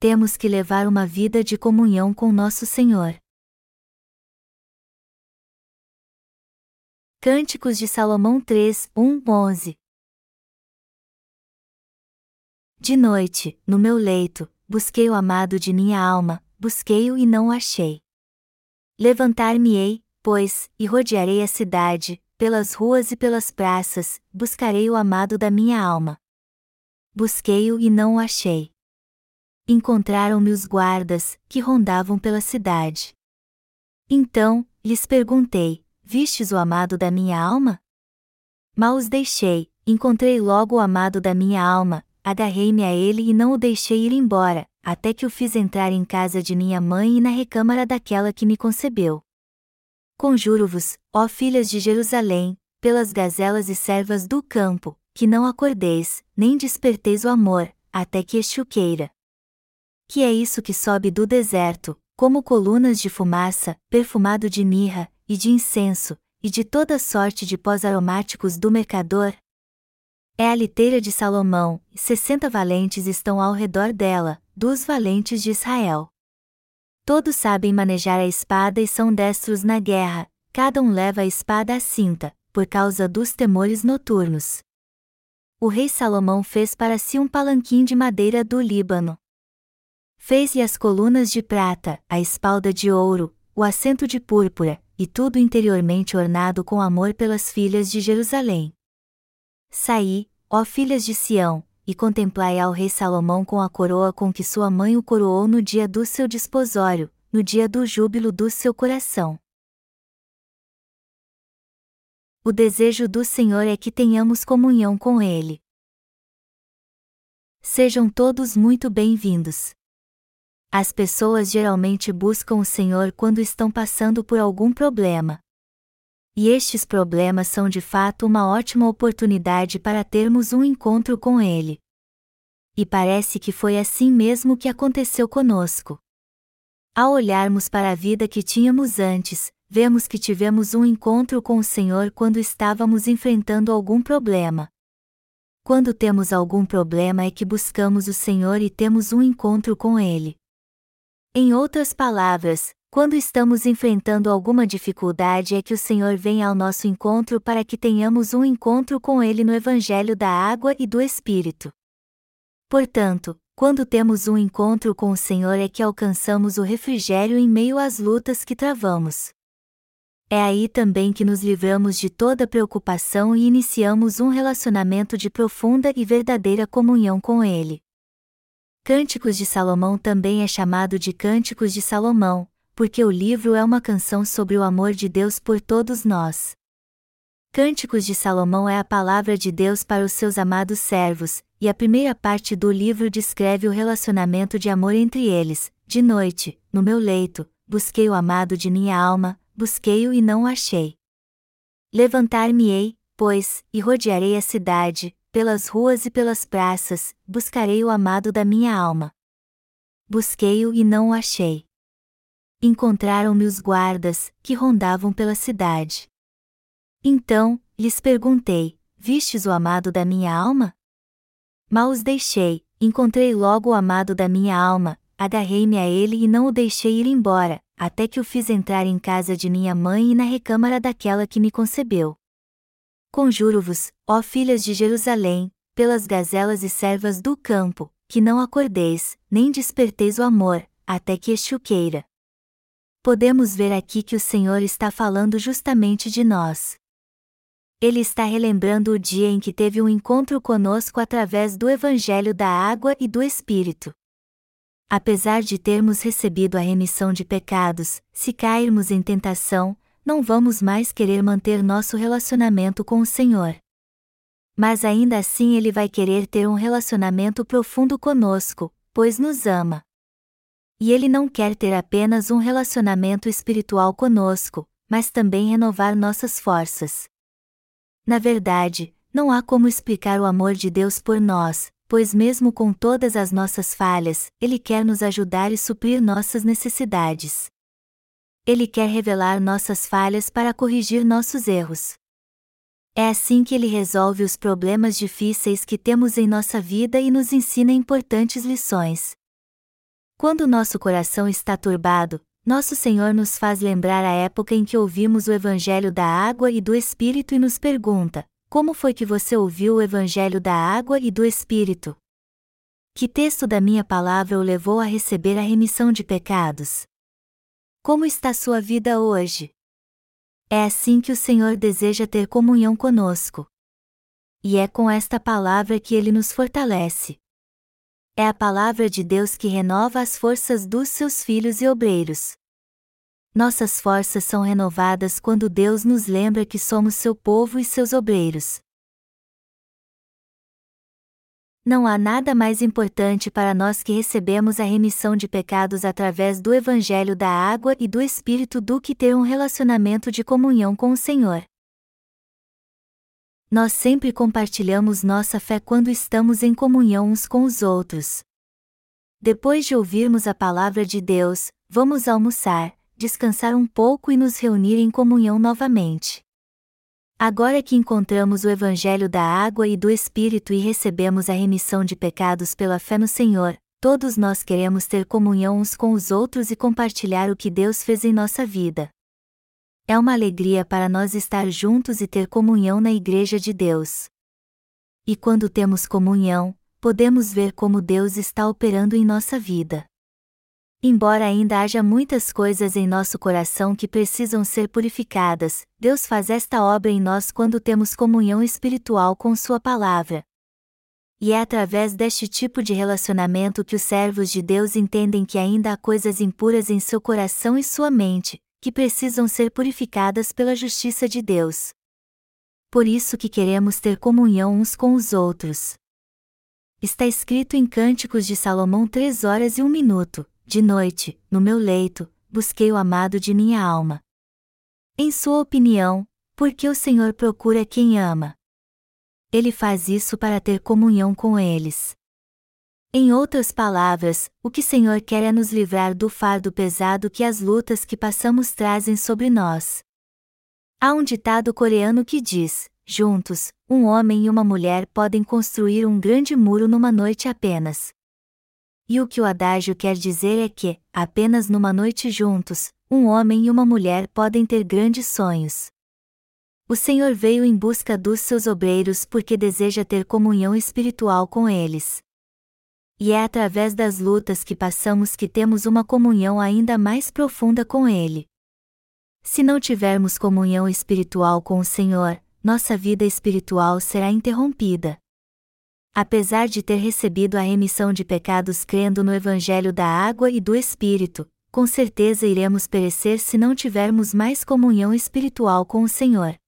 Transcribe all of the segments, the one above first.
temos que levar uma vida de comunhão com nosso Senhor. Cânticos de Salomão 3, 1, 11 De noite, no meu leito, busquei o amado de minha alma, busquei-o e não o achei. Levantar-me-ei, pois, e rodearei a cidade, pelas ruas e pelas praças, buscarei o amado da minha alma. Busquei-o e não o achei. Encontraram-me os guardas, que rondavam pela cidade. Então, lhes perguntei: Vistes o amado da minha alma? Mal os deixei, encontrei logo o amado da minha alma, agarrei-me a ele e não o deixei ir embora, até que o fiz entrar em casa de minha mãe e na recâmara daquela que me concebeu. Conjuro-vos, ó filhas de Jerusalém, pelas gazelas e servas do campo, que não acordeis, nem desperteis o amor, até que este o queira. Que é isso que sobe do deserto, como colunas de fumaça, perfumado de mirra, e de incenso, e de toda sorte de pós aromáticos do mercador? É a liteira de Salomão, e sessenta valentes estão ao redor dela, dos valentes de Israel. Todos sabem manejar a espada e são destros na guerra, cada um leva a espada à cinta, por causa dos temores noturnos. O rei Salomão fez para si um palanquim de madeira do Líbano. Fez-lhe as colunas de prata, a espalda de ouro, o assento de púrpura, e tudo interiormente ornado com amor pelas filhas de Jerusalém. Saí, ó filhas de Sião, e contemplai ao rei Salomão com a coroa com que sua mãe o coroou no dia do seu desposório, no dia do júbilo do seu coração. O desejo do Senhor é que tenhamos comunhão com Ele. Sejam todos muito bem-vindos. As pessoas geralmente buscam o Senhor quando estão passando por algum problema. E estes problemas são de fato uma ótima oportunidade para termos um encontro com Ele. E parece que foi assim mesmo que aconteceu conosco. Ao olharmos para a vida que tínhamos antes, vemos que tivemos um encontro com o Senhor quando estávamos enfrentando algum problema. Quando temos algum problema é que buscamos o Senhor e temos um encontro com Ele. Em outras palavras, quando estamos enfrentando alguma dificuldade é que o Senhor vem ao nosso encontro para que tenhamos um encontro com Ele no Evangelho da Água e do Espírito. Portanto, quando temos um encontro com o Senhor é que alcançamos o refrigério em meio às lutas que travamos. É aí também que nos livramos de toda preocupação e iniciamos um relacionamento de profunda e verdadeira comunhão com Ele. Cânticos de Salomão também é chamado de Cânticos de Salomão, porque o livro é uma canção sobre o amor de Deus por todos nós. Cânticos de Salomão é a palavra de Deus para os seus amados servos, e a primeira parte do livro descreve o relacionamento de amor entre eles. De noite, no meu leito, busquei o amado de minha alma, busquei-o e não o achei. Levantar-me-ei, pois, e rodearei a cidade, pelas ruas e pelas praças, buscarei o amado da minha alma. Busquei-o e não o achei. Encontraram-me os guardas, que rondavam pela cidade. Então, lhes perguntei: Vistes o amado da minha alma? Mal os deixei, encontrei logo o amado da minha alma, agarrei-me a ele e não o deixei ir embora, até que o fiz entrar em casa de minha mãe e na recâmara daquela que me concebeu. Conjuro-vos, ó filhas de Jerusalém, pelas gazelas e servas do campo, que não acordeis, nem desperteis o amor, até que este queira. Podemos ver aqui que o Senhor está falando justamente de nós. Ele está relembrando o dia em que teve um encontro conosco através do Evangelho da Água e do Espírito. Apesar de termos recebido a remissão de pecados, se cairmos em tentação, não vamos mais querer manter nosso relacionamento com o Senhor. Mas ainda assim Ele vai querer ter um relacionamento profundo conosco, pois nos ama. E Ele não quer ter apenas um relacionamento espiritual conosco, mas também renovar nossas forças. Na verdade, não há como explicar o amor de Deus por nós, pois mesmo com todas as nossas falhas, Ele quer nos ajudar e suprir nossas necessidades. Ele quer revelar nossas falhas para corrigir nossos erros. É assim que ele resolve os problemas difíceis que temos em nossa vida e nos ensina importantes lições. Quando nosso coração está turbado, nosso Senhor nos faz lembrar a época em que ouvimos o Evangelho da água e do Espírito e nos pergunta: Como foi que você ouviu o Evangelho da água e do Espírito? Que texto da minha palavra o levou a receber a remissão de pecados? Como está sua vida hoje? É assim que o Senhor deseja ter comunhão conosco. E é com esta palavra que ele nos fortalece. É a palavra de Deus que renova as forças dos seus filhos e obreiros. Nossas forças são renovadas quando Deus nos lembra que somos seu povo e seus obreiros. Não há nada mais importante para nós que recebemos a remissão de pecados através do Evangelho da Água e do Espírito do que ter um relacionamento de comunhão com o Senhor. Nós sempre compartilhamos nossa fé quando estamos em comunhão uns com os outros. Depois de ouvirmos a palavra de Deus, vamos almoçar, descansar um pouco e nos reunir em comunhão novamente. Agora que encontramos o Evangelho da água e do Espírito e recebemos a remissão de pecados pela fé no Senhor, todos nós queremos ter comunhão uns com os outros e compartilhar o que Deus fez em nossa vida. É uma alegria para nós estar juntos e ter comunhão na Igreja de Deus. E quando temos comunhão, podemos ver como Deus está operando em nossa vida. Embora ainda haja muitas coisas em nosso coração que precisam ser purificadas, Deus faz esta obra em nós quando temos comunhão espiritual com Sua palavra. E é através deste tipo de relacionamento que os servos de Deus entendem que ainda há coisas impuras em seu coração e sua mente, que precisam ser purificadas pela justiça de Deus. Por isso que queremos ter comunhão uns com os outros. Está escrito em Cânticos de Salomão três horas e um minuto, de noite, no meu leito, busquei o amado de minha alma. Em sua opinião, por que o Senhor procura quem ama? Ele faz isso para ter comunhão com eles. Em outras palavras, o que Senhor quer é nos livrar do fardo pesado que as lutas que passamos trazem sobre nós. Há um ditado coreano que diz: juntos, um homem e uma mulher podem construir um grande muro numa noite apenas. E o que o adágio quer dizer é que, apenas numa noite juntos, um homem e uma mulher podem ter grandes sonhos. O Senhor veio em busca dos seus obreiros porque deseja ter comunhão espiritual com eles e é através das lutas que passamos que temos uma comunhão ainda mais profunda com Ele. Se não tivermos comunhão espiritual com o Senhor, nossa vida espiritual será interrompida. Apesar de ter recebido a remissão de pecados crendo no Evangelho da água e do Espírito, com certeza iremos perecer se não tivermos mais comunhão espiritual com o Senhor.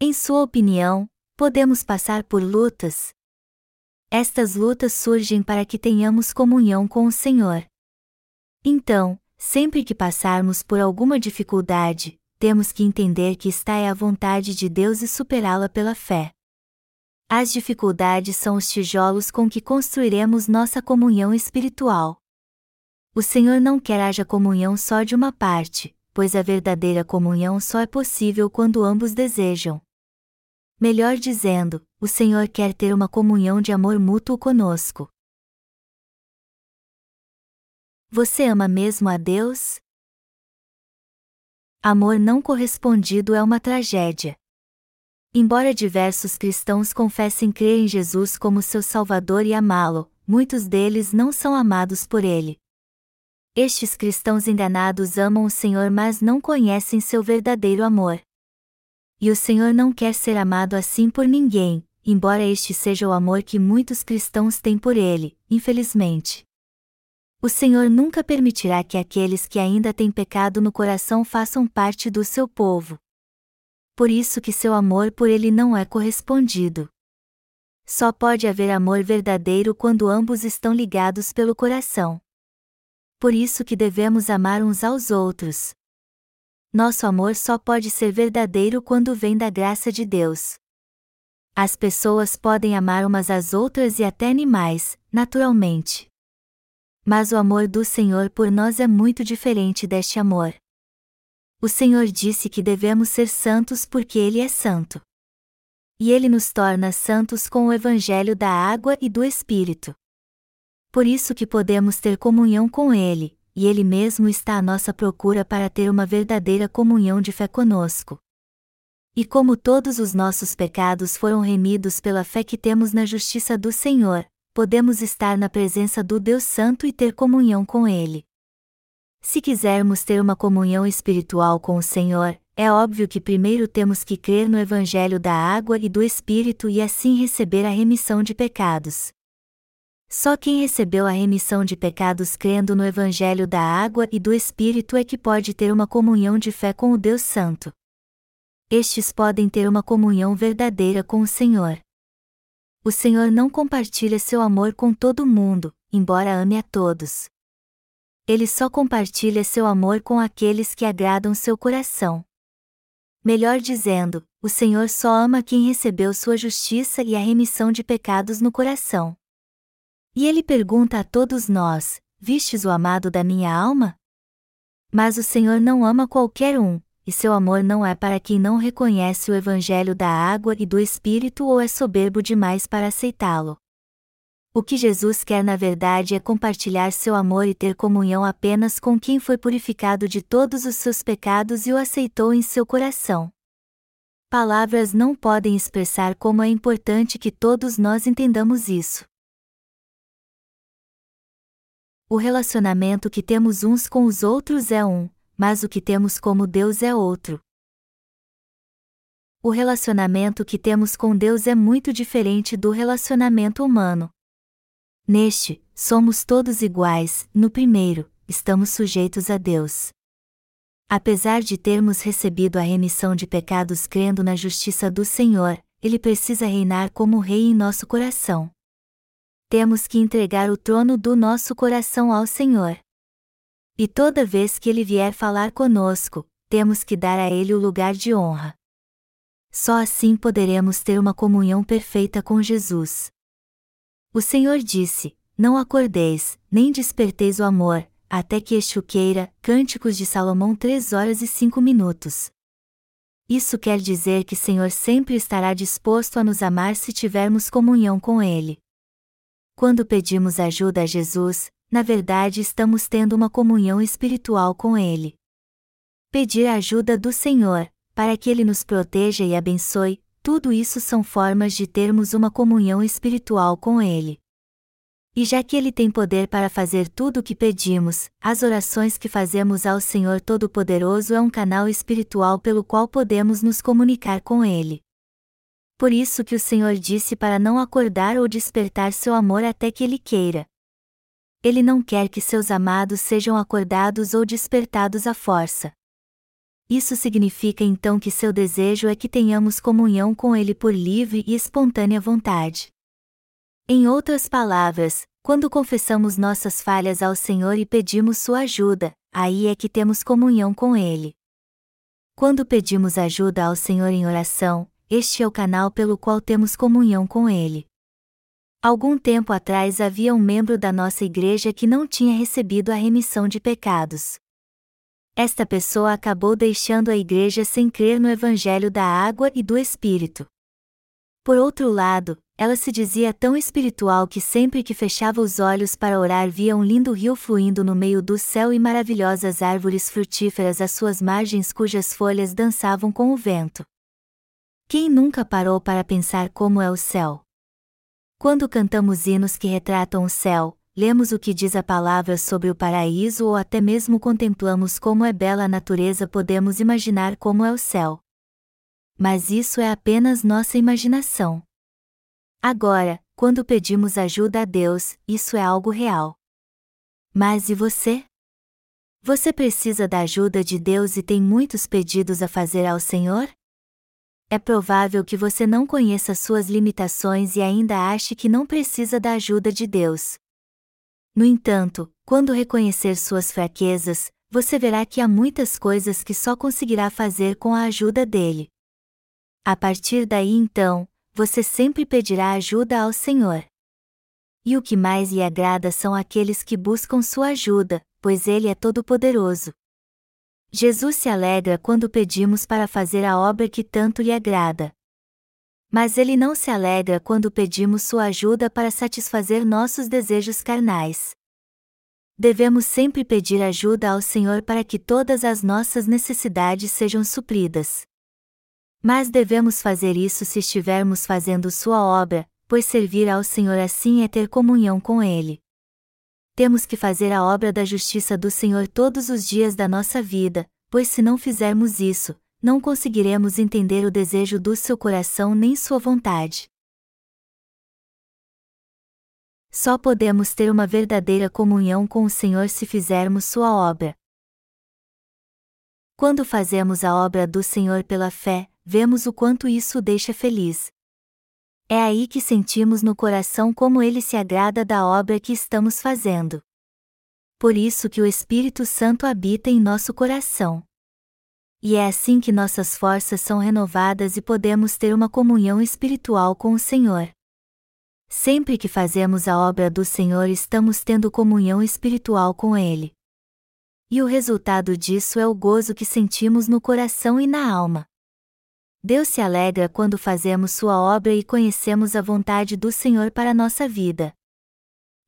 Em sua opinião, podemos passar por lutas, estas lutas surgem para que tenhamos comunhão com o Senhor. Então, sempre que passarmos por alguma dificuldade, temos que entender que está é a vontade de Deus e superá-la pela fé. As dificuldades são os tijolos com que construiremos nossa comunhão espiritual. O Senhor não quer haja comunhão só de uma parte, pois a verdadeira comunhão só é possível quando ambos desejam. Melhor dizendo, o Senhor quer ter uma comunhão de amor mútuo conosco. Você ama mesmo a Deus? Amor não correspondido é uma tragédia. Embora diversos cristãos confessem crer em Jesus como seu Salvador e amá-lo, muitos deles não são amados por ele. Estes cristãos enganados amam o Senhor mas não conhecem seu verdadeiro amor. E o Senhor não quer ser amado assim por ninguém, embora este seja o amor que muitos cristãos têm por ele, infelizmente. O Senhor nunca permitirá que aqueles que ainda têm pecado no coração façam parte do seu povo. Por isso que seu amor por ele não é correspondido. Só pode haver amor verdadeiro quando ambos estão ligados pelo coração. Por isso que devemos amar uns aos outros, nosso amor só pode ser verdadeiro quando vem da graça de Deus. As pessoas podem amar umas às outras e até animais, naturalmente. Mas o amor do Senhor por nós é muito diferente deste amor. O Senhor disse que devemos ser santos porque Ele é santo. E Ele nos torna santos com o Evangelho da água e do Espírito. Por isso que podemos ter comunhão com Ele, e Ele mesmo está à nossa procura para ter uma verdadeira comunhão de fé conosco. E como todos os nossos pecados foram remidos pela fé que temos na justiça do Senhor, podemos estar na presença do Deus Santo e ter comunhão com Ele. Se quisermos ter uma comunhão espiritual com o Senhor, é óbvio que primeiro temos que crer no Evangelho da água e do Espírito e assim receber a remissão de pecados. Só quem recebeu a remissão de pecados crendo no Evangelho da água e do Espírito é que pode ter uma comunhão de fé com o Deus Santo. Estes podem ter uma comunhão verdadeira com o Senhor. O Senhor não compartilha seu amor com todo mundo, embora ame a todos. Ele só compartilha seu amor com aqueles que agradam seu coração. Melhor dizendo, o Senhor só ama quem recebeu sua justiça e a remissão de pecados no coração. E ele pergunta a todos nós: Vistes o amado da minha alma? Mas o Senhor não ama qualquer um, e seu amor não é para quem não reconhece o Evangelho da água e do Espírito ou é soberbo demais para aceitá-lo. O que Jesus quer na verdade é compartilhar seu amor e ter comunhão apenas com quem foi purificado de todos os seus pecados e o aceitou em seu coração. Palavras não podem expressar como é importante que todos nós entendamos isso. O relacionamento que temos uns com os outros é um, mas o que temos como Deus é outro. O relacionamento que temos com Deus é muito diferente do relacionamento humano. Neste, somos todos iguais, no primeiro, estamos sujeitos a Deus. Apesar de termos recebido a remissão de pecados crendo na justiça do Senhor, Ele precisa reinar como Rei em nosso coração. Temos que entregar o trono do nosso coração ao Senhor. E toda vez que ele vier falar conosco, temos que dar a ele o lugar de honra. Só assim poderemos ter uma comunhão perfeita com Jesus. O Senhor disse: Não acordeis, nem desperteis o amor, até que este o queira. Cânticos de Salomão 3 horas e 5 minutos. Isso quer dizer que Senhor sempre estará disposto a nos amar se tivermos comunhão com Ele. Quando pedimos ajuda a Jesus, na verdade estamos tendo uma comunhão espiritual com Ele. Pedir a ajuda do Senhor, para que Ele nos proteja e abençoe, tudo isso são formas de termos uma comunhão espiritual com Ele. E já que Ele tem poder para fazer tudo o que pedimos, as orações que fazemos ao Senhor Todo-Poderoso é um canal espiritual pelo qual podemos nos comunicar com Ele. Por isso que o Senhor disse para não acordar ou despertar seu amor até que Ele queira. Ele não quer que seus amados sejam acordados ou despertados à força. Isso significa então que seu desejo é que tenhamos comunhão com Ele por livre e espontânea vontade. Em outras palavras, quando confessamos nossas falhas ao Senhor e pedimos sua ajuda, aí é que temos comunhão com Ele. Quando pedimos ajuda ao Senhor em oração, este é o canal pelo qual temos comunhão com Ele. Algum tempo atrás havia um membro da nossa igreja que não tinha recebido a remissão de pecados. Esta pessoa acabou deixando a igreja sem crer no Evangelho da água e do Espírito. Por outro lado, ela se dizia tão espiritual que sempre que fechava os olhos para orar via um lindo rio fluindo no meio do céu e maravilhosas árvores frutíferas às suas margens cujas folhas dançavam com o vento. Quem nunca parou para pensar como é o céu? Quando cantamos hinos que retratam o céu, lemos o que diz a palavra sobre o paraíso ou até mesmo contemplamos como é bela a natureza, podemos imaginar como é o céu. Mas isso é apenas nossa imaginação. Agora, quando pedimos ajuda a Deus, isso é algo real. Mas e você? Você precisa da ajuda de Deus e tem muitos pedidos a fazer ao Senhor? é provável que você não conheça suas limitações e ainda ache que não precisa da ajuda de Deus. No entanto, quando reconhecer suas fraquezas, você verá que há muitas coisas que só conseguirá fazer com a ajuda dele. A partir daí então, você sempre pedirá ajuda ao Senhor. E o que mais lhe agrada são aqueles que buscam sua ajuda, pois ele é todo-poderoso. Jesus se alegra quando pedimos para fazer a obra que tanto lhe agrada. Mas ele não se alegra quando pedimos sua ajuda para satisfazer nossos desejos carnais. Devemos sempre pedir ajuda ao Senhor para que todas as nossas necessidades sejam supridas. Mas devemos fazer isso se estivermos fazendo sua obra, pois servir ao Senhor assim é ter comunhão com Ele. Temos que fazer a obra da justiça do Senhor todos os dias da nossa vida, pois se não fizermos isso, não conseguiremos entender o desejo do seu coração nem sua vontade. Só podemos ter uma verdadeira comunhão com o Senhor se fizermos sua obra. Quando fazemos a obra do Senhor pela fé, vemos o quanto isso o deixa feliz. É aí que sentimos no coração como ele se agrada da obra que estamos fazendo. Por isso que o Espírito Santo habita em nosso coração. E é assim que nossas forças são renovadas e podemos ter uma comunhão espiritual com o Senhor. Sempre que fazemos a obra do Senhor, estamos tendo comunhão espiritual com Ele. E o resultado disso é o gozo que sentimos no coração e na alma. Deus se alegra quando fazemos Sua obra e conhecemos a vontade do Senhor para nossa vida.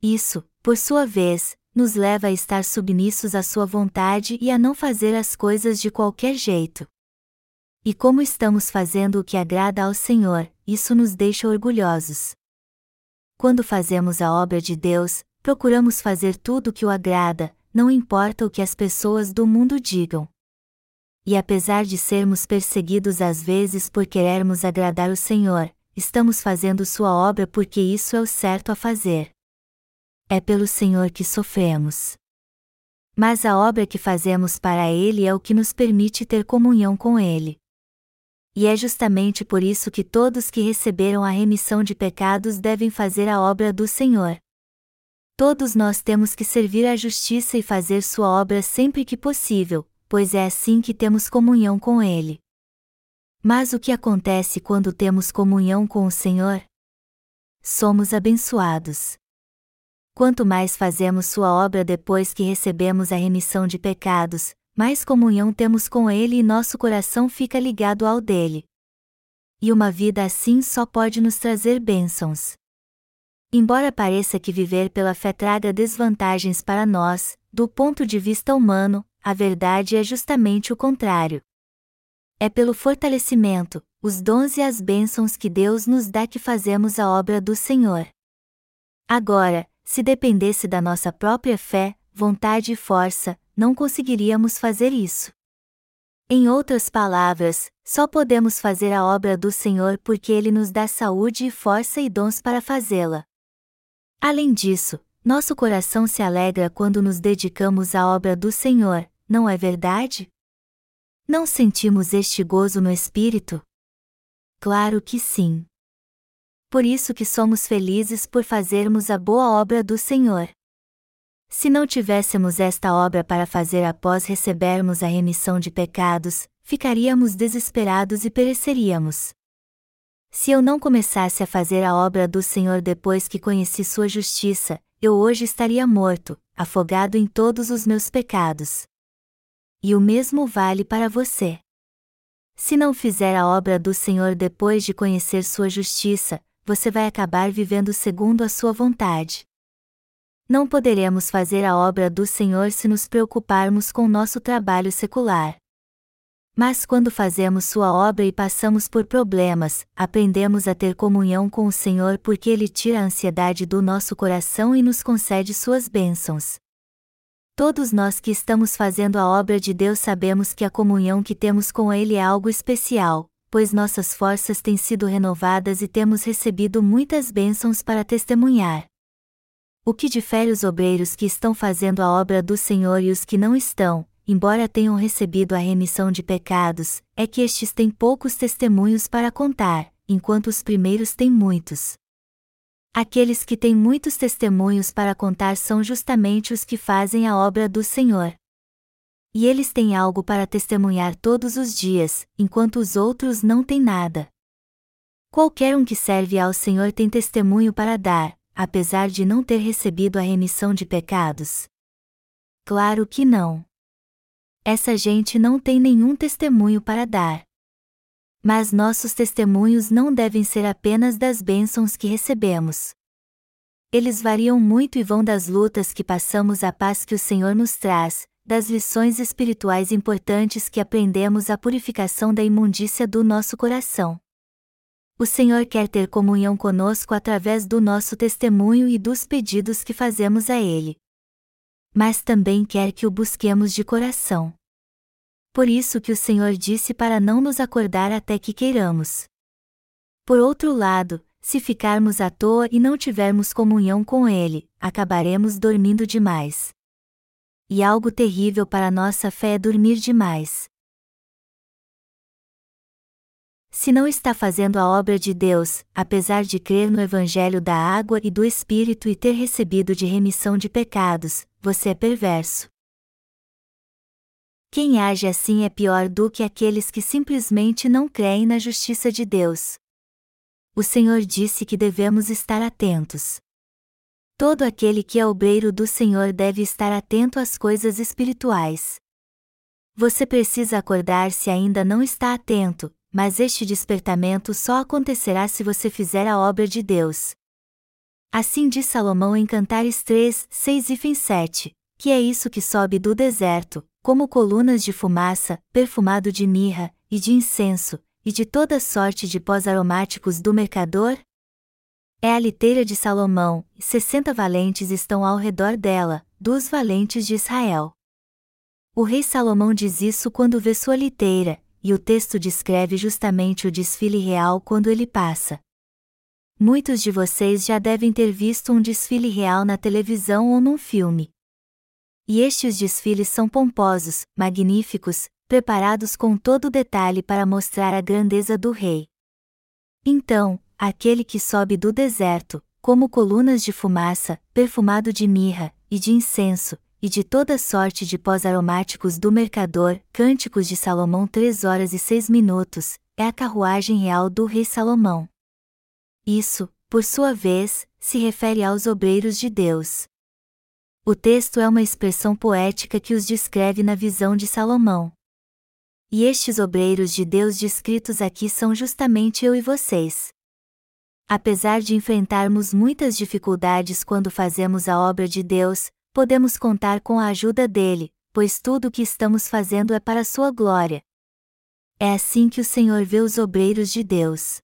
Isso, por sua vez, nos leva a estar submissos à Sua vontade e a não fazer as coisas de qualquer jeito. E como estamos fazendo o que agrada ao Senhor, isso nos deixa orgulhosos. Quando fazemos a obra de Deus, procuramos fazer tudo o que o agrada, não importa o que as pessoas do mundo digam. E apesar de sermos perseguidos às vezes por querermos agradar o Senhor, estamos fazendo Sua obra porque isso é o certo a fazer é pelo Senhor que sofremos. Mas a obra que fazemos para Ele é o que nos permite ter comunhão com Ele. E é justamente por isso que todos que receberam a remissão de pecados devem fazer a obra do Senhor. Todos nós temos que servir à justiça e fazer sua obra sempre que possível, pois é assim que temos comunhão com Ele. Mas o que acontece quando temos comunhão com o Senhor? Somos abençoados. Quanto mais fazemos Sua obra depois que recebemos a remissão de pecados, mais comunhão temos com Ele e nosso coração fica ligado ao dele. E uma vida assim só pode nos trazer bênçãos. Embora pareça que viver pela fé traga desvantagens para nós, do ponto de vista humano, a verdade é justamente o contrário. É pelo fortalecimento, os dons e as bênçãos que Deus nos dá que fazemos a obra do Senhor. Agora, se dependesse da nossa própria fé, vontade e força, não conseguiríamos fazer isso. Em outras palavras, só podemos fazer a obra do Senhor porque Ele nos dá saúde e força e dons para fazê-la. Além disso, nosso coração se alegra quando nos dedicamos à obra do Senhor, não é verdade? Não sentimos este gozo no espírito? Claro que sim por isso que somos felizes por fazermos a boa obra do Senhor. Se não tivéssemos esta obra para fazer após recebermos a remissão de pecados, ficaríamos desesperados e pereceríamos. Se eu não começasse a fazer a obra do Senhor depois que conheci Sua justiça, eu hoje estaria morto, afogado em todos os meus pecados. E o mesmo vale para você. Se não fizer a obra do Senhor depois de conhecer Sua justiça, você vai acabar vivendo segundo a sua vontade. Não poderemos fazer a obra do Senhor se nos preocuparmos com nosso trabalho secular. Mas quando fazemos sua obra e passamos por problemas, aprendemos a ter comunhão com o Senhor porque Ele tira a ansiedade do nosso coração e nos concede suas bênçãos. Todos nós que estamos fazendo a obra de Deus sabemos que a comunhão que temos com Ele é algo especial, pois nossas forças têm sido renovadas e temos recebido muitas bênçãos para testemunhar. O que difere os obreiros que estão fazendo a obra do Senhor e os que não estão, embora tenham recebido a remissão de pecados, é que estes têm poucos testemunhos para contar, enquanto os primeiros têm muitos. Aqueles que têm muitos testemunhos para contar são justamente os que fazem a obra do Senhor. E eles têm algo para testemunhar todos os dias, enquanto os outros não têm nada. Qualquer um que serve ao Senhor tem testemunho para dar, apesar de não ter recebido a remissão de pecados? Claro que não. Essa gente não tem nenhum testemunho para dar. Mas nossos testemunhos não devem ser apenas das bênçãos que recebemos. Eles variam muito e vão das lutas que passamos à paz que o Senhor nos traz, das lições espirituais importantes que aprendemos à purificação da imundícia do nosso coração. O Senhor quer ter comunhão conosco através do nosso testemunho e dos pedidos que fazemos a Ele. Mas também quer que o busquemos de coração. Por isso que o Senhor disse para não nos acordar até que queiramos. Por outro lado, se ficarmos à toa e não tivermos comunhão com Ele, acabaremos dormindo demais. E algo terrível para nossa fé é dormir demais. Se não está fazendo a obra de Deus, apesar de crer no Evangelho da água e do Espírito e ter recebido de remissão de pecados, você é perverso. Quem age assim é pior do que aqueles que simplesmente não creem na justiça de Deus. O Senhor disse que devemos estar atentos. Todo aquele que é obreiro do Senhor deve estar atento às coisas espirituais. Você precisa acordar se ainda não está atento, mas este despertamento só acontecerá se você fizer a obra de Deus. Assim diz Salomão em Cantares 3, 6 e 7, que é isso que sobe do deserto, como colunas de fumaça, perfumado de mirra, e de incenso, e de toda sorte de pós aromáticos do mercador? É a liteira de Salomão, e sessenta valentes estão ao redor dela, dos valentes de Israel. O rei Salomão diz isso quando vê sua liteira, e o texto descreve justamente o desfile real quando ele passa. Muitos de vocês já devem ter visto um desfile real na televisão ou num filme. E estes desfiles são pomposos, magníficos, preparados com todo detalhe para mostrar a grandeza do rei. Então, aquele que sobe do deserto, como colunas de fumaça, perfumado de mirra, e de incenso, e de toda sorte de pós aromáticos do mercador, Cânticos de Salomão 3 horas e 6 minutos, é a carruagem real do rei Salomão. Isso, por sua vez, se refere aos obreiros de Deus. O texto é uma expressão poética que os descreve na visão de Salomão. E estes obreiros de Deus descritos aqui são justamente eu e vocês. Apesar de enfrentarmos muitas dificuldades quando fazemos a obra de Deus, podemos contar com a ajuda dele, pois tudo o que estamos fazendo é para sua glória. É assim que o Senhor vê os obreiros de Deus.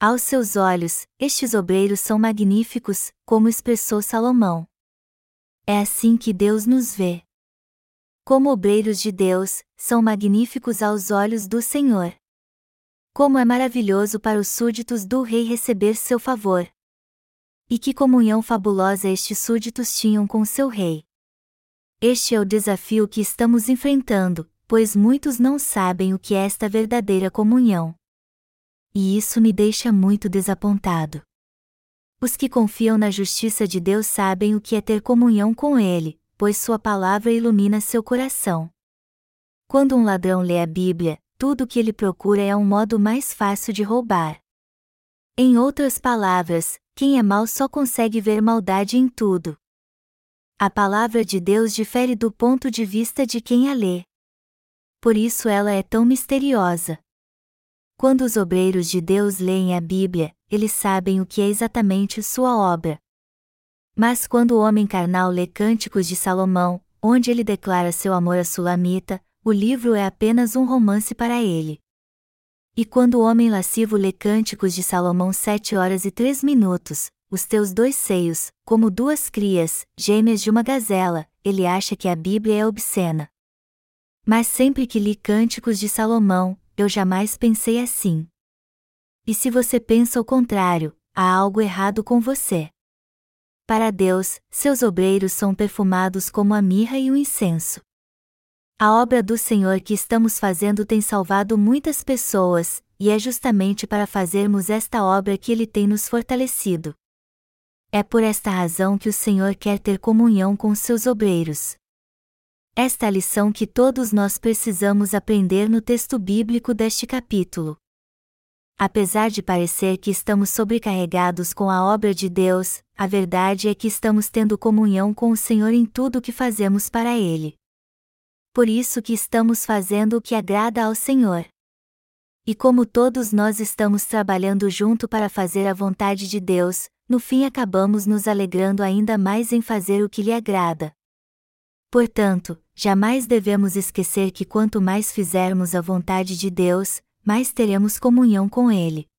Aos seus olhos, estes obreiros são magníficos, como expressou Salomão. É assim que Deus nos vê. Como obreiros de Deus, são magníficos aos olhos do Senhor. Como é maravilhoso para os súditos do rei receber seu favor. E que comunhão fabulosa estes súditos tinham com seu rei. Este é o desafio que estamos enfrentando, pois muitos não sabem o que é esta verdadeira comunhão. E isso me deixa muito desapontado. Os que confiam na justiça de Deus sabem o que é ter comunhão com Ele, pois Sua palavra ilumina seu coração. Quando um ladrão lê a Bíblia, tudo o que ele procura é um modo mais fácil de roubar. Em outras palavras, quem é mau só consegue ver maldade em tudo. A palavra de Deus difere do ponto de vista de quem a lê. Por isso ela é tão misteriosa. Quando os obreiros de Deus leem a Bíblia, eles sabem o que é exatamente sua obra. Mas quando o homem carnal lê Cânticos de Salomão, onde ele declara seu amor a Sulamita, o livro é apenas um romance para ele. E quando o homem lascivo lê Cânticos de Salomão sete horas e três minutos, os teus dois seios, como duas crias, gêmeas de uma gazela, ele acha que a Bíblia é obscena. Mas sempre que li Cânticos de Salomão, eu jamais pensei assim. E se você pensa o contrário, há algo errado com você. Para Deus, seus obreiros são perfumados como a mirra e o incenso. A obra do Senhor que estamos fazendo tem salvado muitas pessoas, e é justamente para fazermos esta obra que Ele tem nos fortalecido. É por esta razão que o Senhor quer ter comunhão com seus obreiros. Esta é a lição que todos nós precisamos aprender no texto bíblico deste capítulo. Apesar de parecer que estamos sobrecarregados com a obra de Deus, a verdade é que estamos tendo comunhão com o Senhor em tudo o que fazemos para Ele por isso que estamos fazendo o que agrada ao Senhor. E como todos nós estamos trabalhando junto para fazer a vontade de Deus, no fim acabamos nos alegrando ainda mais em fazer o que lhe agrada. Portanto, jamais devemos esquecer que quanto mais fizermos a vontade de Deus, mais teremos comunhão com Ele.